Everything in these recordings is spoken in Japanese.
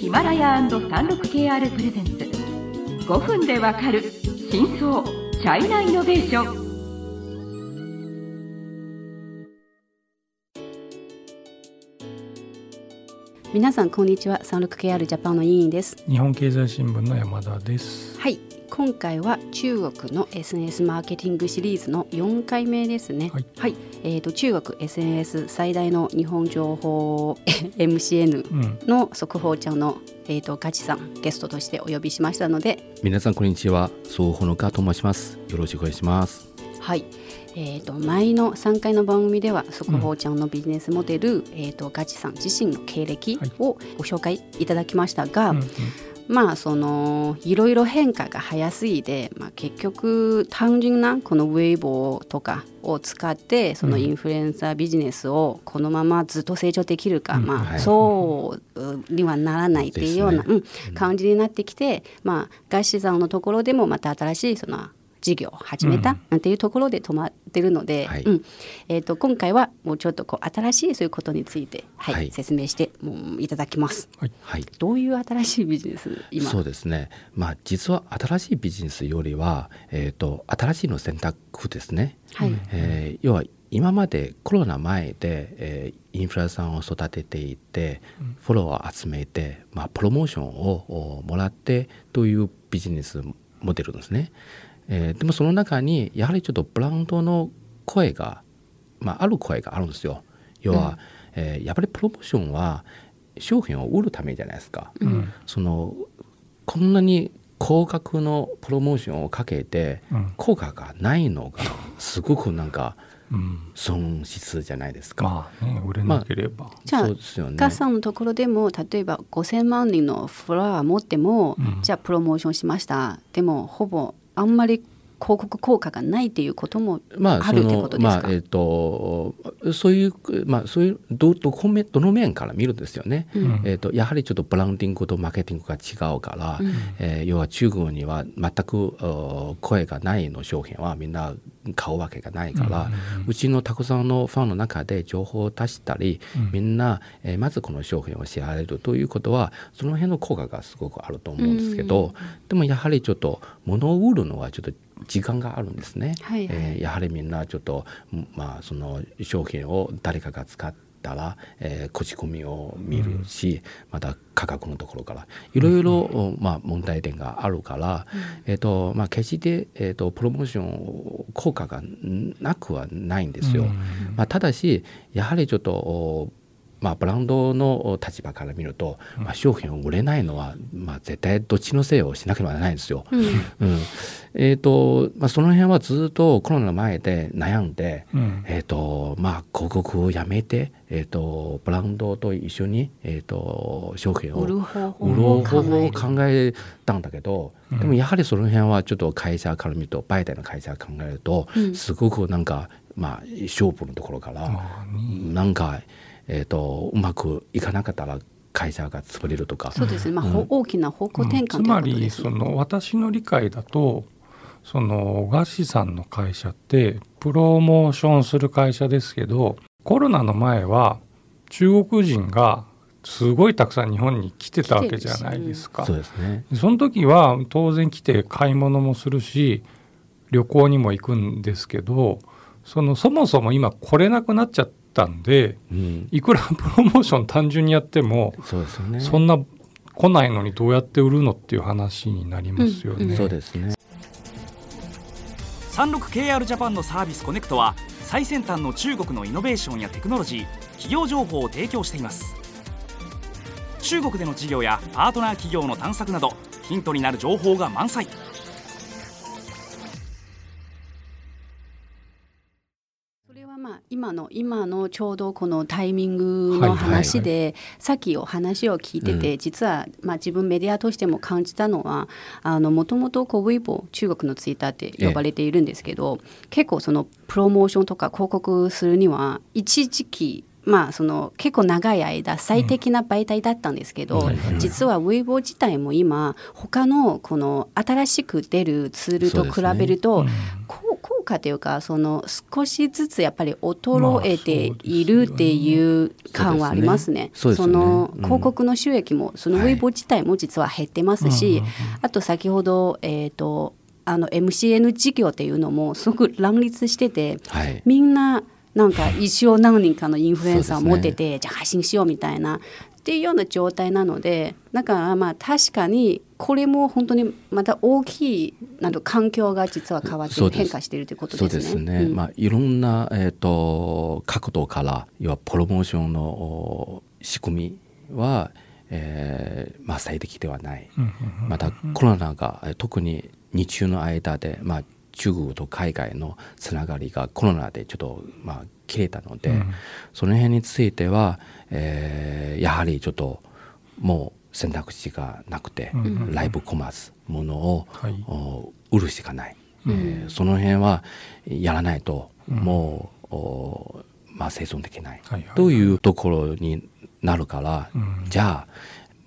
ヒマラヤ &36KR プレゼンツ。5分でわかる真相チャイナイノベーション。皆さんこんにちは。36KR ジャパンの委員です。日本経済新聞の山田です。はい。今回は中国の SNS マーケティングシリーズの4回目ですね。はい、はい、えっ、ー、と中国 SNS 最大の日本情報 MCN の速報ちゃんの、えっ、ー、とガチさんゲストとしてお呼びしましたので、皆さんこんにちは、そうほのかと申します。よろしくお願いします。はい。えーと、前の3回の番組では速報ちゃんのビジネスモデル、うん、えーと、ガチさん自身の経歴をご紹介いただきましたが、うんうん。まあそのいろいろ変化が早すぎて、まあ、結局単純なこのウェイボーとかを使ってそのインフルエンサービジネスをこのままずっと成長できるか、うん、まあ、そうにはならないっていうような、うん、感じになってきて、まあ、ガッシーさんのところでもまた新しいその事業を始めたなんていうところで止まってるので、うん、えーと、今回はもうちょっとこう新しいそういうことについて、はい、はい、説明してもういただきます、はい、どういう新しいビジネス今？そうですね、まあ、実は新しいビジネスよりは、えーと、新しいの選択ですね、はい。えー、要は今までコロナ前で、えー、インフルエンサーを育てていて、フォロワーを集めて、まあ、プロモーションをもらってというビジネスモデルですね。えー、でもその中にやはりちょっとブランドの声が、まあ、ある声があるんですよ。要は、うん、えー、やっぱりプロモーションは商品を売るためじゃないですか。うん、そのこんなに高額のプロモーションをかけて効果がないのがすごくなんか、損失じゃないですか。まあね、売れなければ。まあ、じゃあ、そうですよね、ガさんのところでも例えば5,000万人のフロア持っても、うん、じゃあプロモーションしました。でもほぼあんまり広告効果がないっていうこともあるってことですか、まあ、えーと、そういう、まあ、そういうどどどの面から見るんですよね、うん、えーと、やはりちょっとブランディングとマーケティングが違うから、うん、えー、要は中国には全く声がないの商品はみんな買うわけがないから、うん、うちのたくさんのファンの中で情報を出したり、みんな、えー、まずこの商品を知られるということはその辺の効果がすごくあると思うんですけど、でもやはりちょっと物を売るのはちょっと時間があるんですね、はいはい、えー、やはりみんなちょっと、まあ、その商品を誰かが使ったら、えー、口コミを見るし、うん、また価格のところからいろいろ、まあ、問題点があるから、うん、えーとまあ、決して、えーと、プロモーション効果がなくはないんですよ。うん、まあ、ただしやはりちょっとまあ、ブランドの立場から見ると、まあ、商品を売れないのは、まあ、絶対どっちのせいをしなければならないんですよ。うん、うん、えーとまあ、その辺はずっとコロナの前で悩んで、うん、えーとまあ、広告をやめて、えーと、ブランドと一緒に、えーと、商品を売る方法を考えたんだけど、うん、でもやはりその辺はちょっと会社から見ると媒体の会社考えると、すごくなんか、まあ、勝負のところから、なんか。えーと、うまくいかなかったら会社が潰れるとか。そうですね、まあ、うん、大きな方向転換、うん、つまりその私の理解だとそのガシさんの会社ってプロモーションする会社ですけどコロナの前は中国人がすごいたくさん日本に来てたわけじゃないですか。そうですね。その時は当然来て買い物もするし旅行にも行くんですけどそのそもそも今来れなくなっちゃったんで、うん、いくら プロモーション単純にやってもそうですよ、ね、そんな来ないのにどうやって売るのっていう話になりますよね。うん。うん、そうですね。36KR ジャパンのサービスコネクトは最先端の中国のイノベーションやテクノロジー企業情報を提供しています。中国での事業やパートナー企業の探索などヒントになる情報が満載今の今のちょうどこのタイミングの話で、はいはい。はい、さっきお話を聞いてて、うん、実は、まあ、自分メディアとしても感じたのはもともとウェイボー中国のツイッターって呼ばれているんですけど、結構そのプロモーションとか広告するには一時期まあ、その結構長い間最適な媒体だったんですけど、うん、実はウェイボー自体も今他のこの新しく出るツールと比べると、ねうん、効価というかその少しずつやっぱり衰えているっていう感はありますね。そその広告の収益もそのウェイボ自体も実は減ってますし、あと先ほどえっ、とあの MCN 事業っていうのもすごく乱立してて、はい。みんななんか一応何人かのインフルエンサーを持ってて、じゃあ配信しようみたいなっていうような状態なのでだからまあ確かにこれも本当にまた大きいなんと環境が実は変わってそうです。変化しているということそうですね。ですね、うん。まあ、いろんな、えー、と角度から要はプロモーションのお仕組みは、えーまあ、最適ではない、またコロナがえー特に日中の間で、まあ、中国と海外のつながりがコロナでちょっと、まあ、切れたので、その辺については、えーやはりちょっともう選択肢がなくて、ライブコマースものを、はい。お売るしかない、えーその辺はやらないともう、おまあ、生存できない、はいはい。というところになるから、うん。じゃあ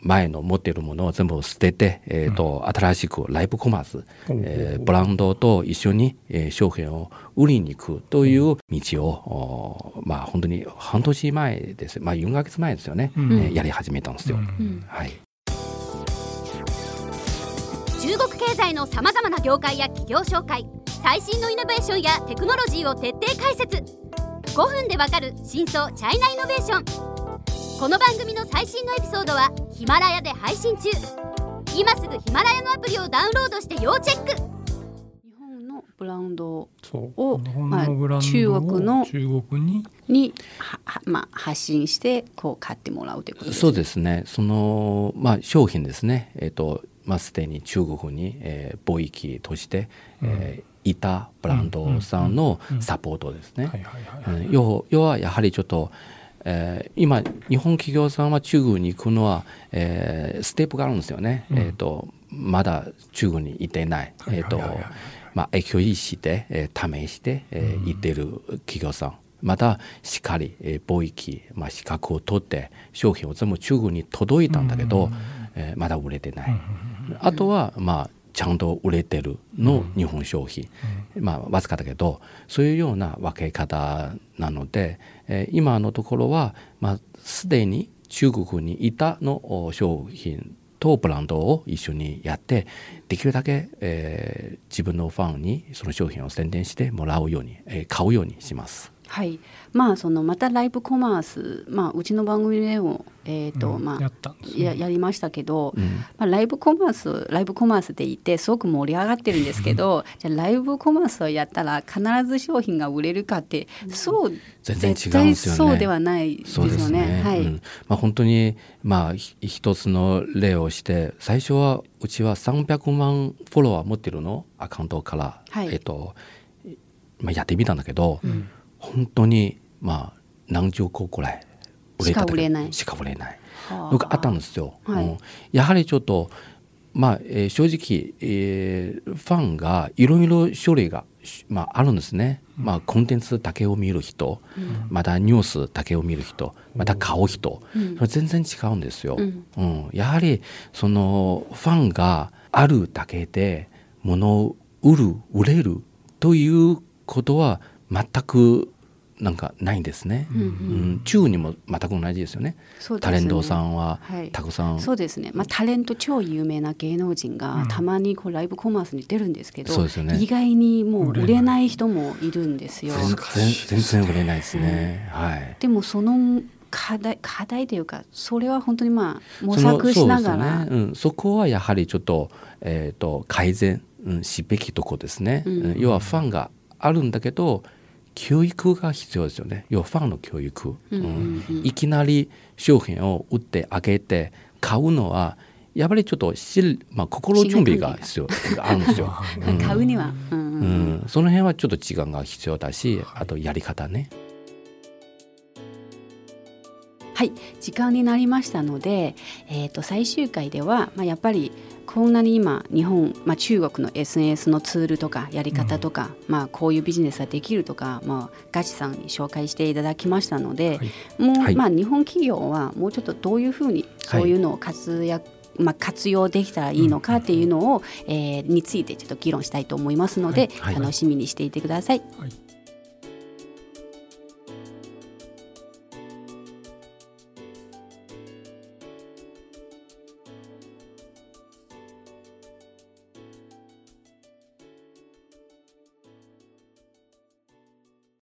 前の持っているものを全部捨てて、えーと新しくライブコマース、えーブランドと一緒に、えー商品を売りに行くという道を、おまあ本当に半年前です、まあ、4ヶ月前ですよね、うん。えーやり始めたんですよ。うん。はい。中国経済のさまざまな業界や企業紹介最新のイノベーションやテクノロジーを徹底解説。5分でわかる真相チャイナイノベーション。この番組の最新のエピソードはヒマラヤで配信中。今すぐヒマラヤのアプリをダウンロードして要チェック。日本のブランドそう。をまあ中国の中国ににははまあ、発信してこう買ってもらうということです。そうですね。その、まあ、商品ですね、えーとまあ、すでに中国に、えー貿易として、えーいたブランドさんのサポートですね。はいはいはいはいうん。要要はやはりちょっと、えー今日本企業さんは中国に行くのは、えーステップがあるんですよね、うん。えー、とまだ中国にいてない、えーとまあ、影響意識で、えー試して、えー行ってる企業さん。またしっかり、えー貿易、まあ、資格を取って商品を全部中国に届いたんだけど、えーまだ売れてない、あとはまあちゃんと売れてるの日本商品、まあわずかだけどそういうような分け方なので、えー今のところはまあすでに中国にいたのお商品とブランドを一緒にやってできるだけ、えー自分のファンにその商品を宣伝してもらうように、えー買うようにします。はい、まあそのまたライブコマース、まあ、うちの番組でも、えーとうんまあ、やりましたけど、うん。まあ、ライブコマースライブコマースって言ってすごく盛り上がってるんですけど、じゃあライブコマースをやったら必ず商品が売れるかって、そう全然違うん絶対ですよね。そうではないですよね。ね。はい、うん。まあ本当にまあひ一つの例をして最初はうちは300万フォロワー持ってるの？アカウントから、はい。えっとまあやってみたんだけど、本当にまあ何十個くらい売れただけしか売れない。しか売れない。はあ。のがあったんですよ。はい。うん。やはりちょっとまあ、えー正直、えーファンがいろいろ種類が、しまあ、あるんですね。まあ、コンテンツだけを見る人、またニュースだけを見る人また買う人、それ全然違うんですよ。うん。うん。やはりそのファンがあるだけで物を売る売れるということは全くなんかないんですね。うんうん。うん中にも全く同じですよね。ね。タレントさんははい。たくさん、そうですね、まあ、タレント超有名な芸能人がたまにこうライブコマースに出るんですけど、そうですよね。意外にもう売れない人もいるんですよ。全然売れないですね。はい。でもその課題課題というかそれは本当にまあ模索しながら、そねうん、そこはやはりちょっと,、えー、と改善、うん、しべきとこですね、うん。うん。要はファンがあるんだけど教育が必要ですよね。要はファンの教育、うん。いきなり商品を売ってあげて買うのはやっぱりちょっとし、まあ、心準備が必要。あるんですよ。うん。買うには、うんうん。うん、その辺はちょっと時間が必要だし、あとやり方ね。はい。時間になりましたので、えー、と最終回では、まあ、やっぱりこんなに今日本、まあ、中国の SNS のツールとかやり方とか、まあ、こういうビジネスができるとか、まあ、ガチさんに紹介していただきましたので、はい。もう、はい。まあ、日本企業はもうちょっとどういうふうにそういうのを活躍、まあ、活用できたらいいのかっていうのを、えー、についてちょっと議論したいと思いますので、はい。はい、楽しみにしていてください。はい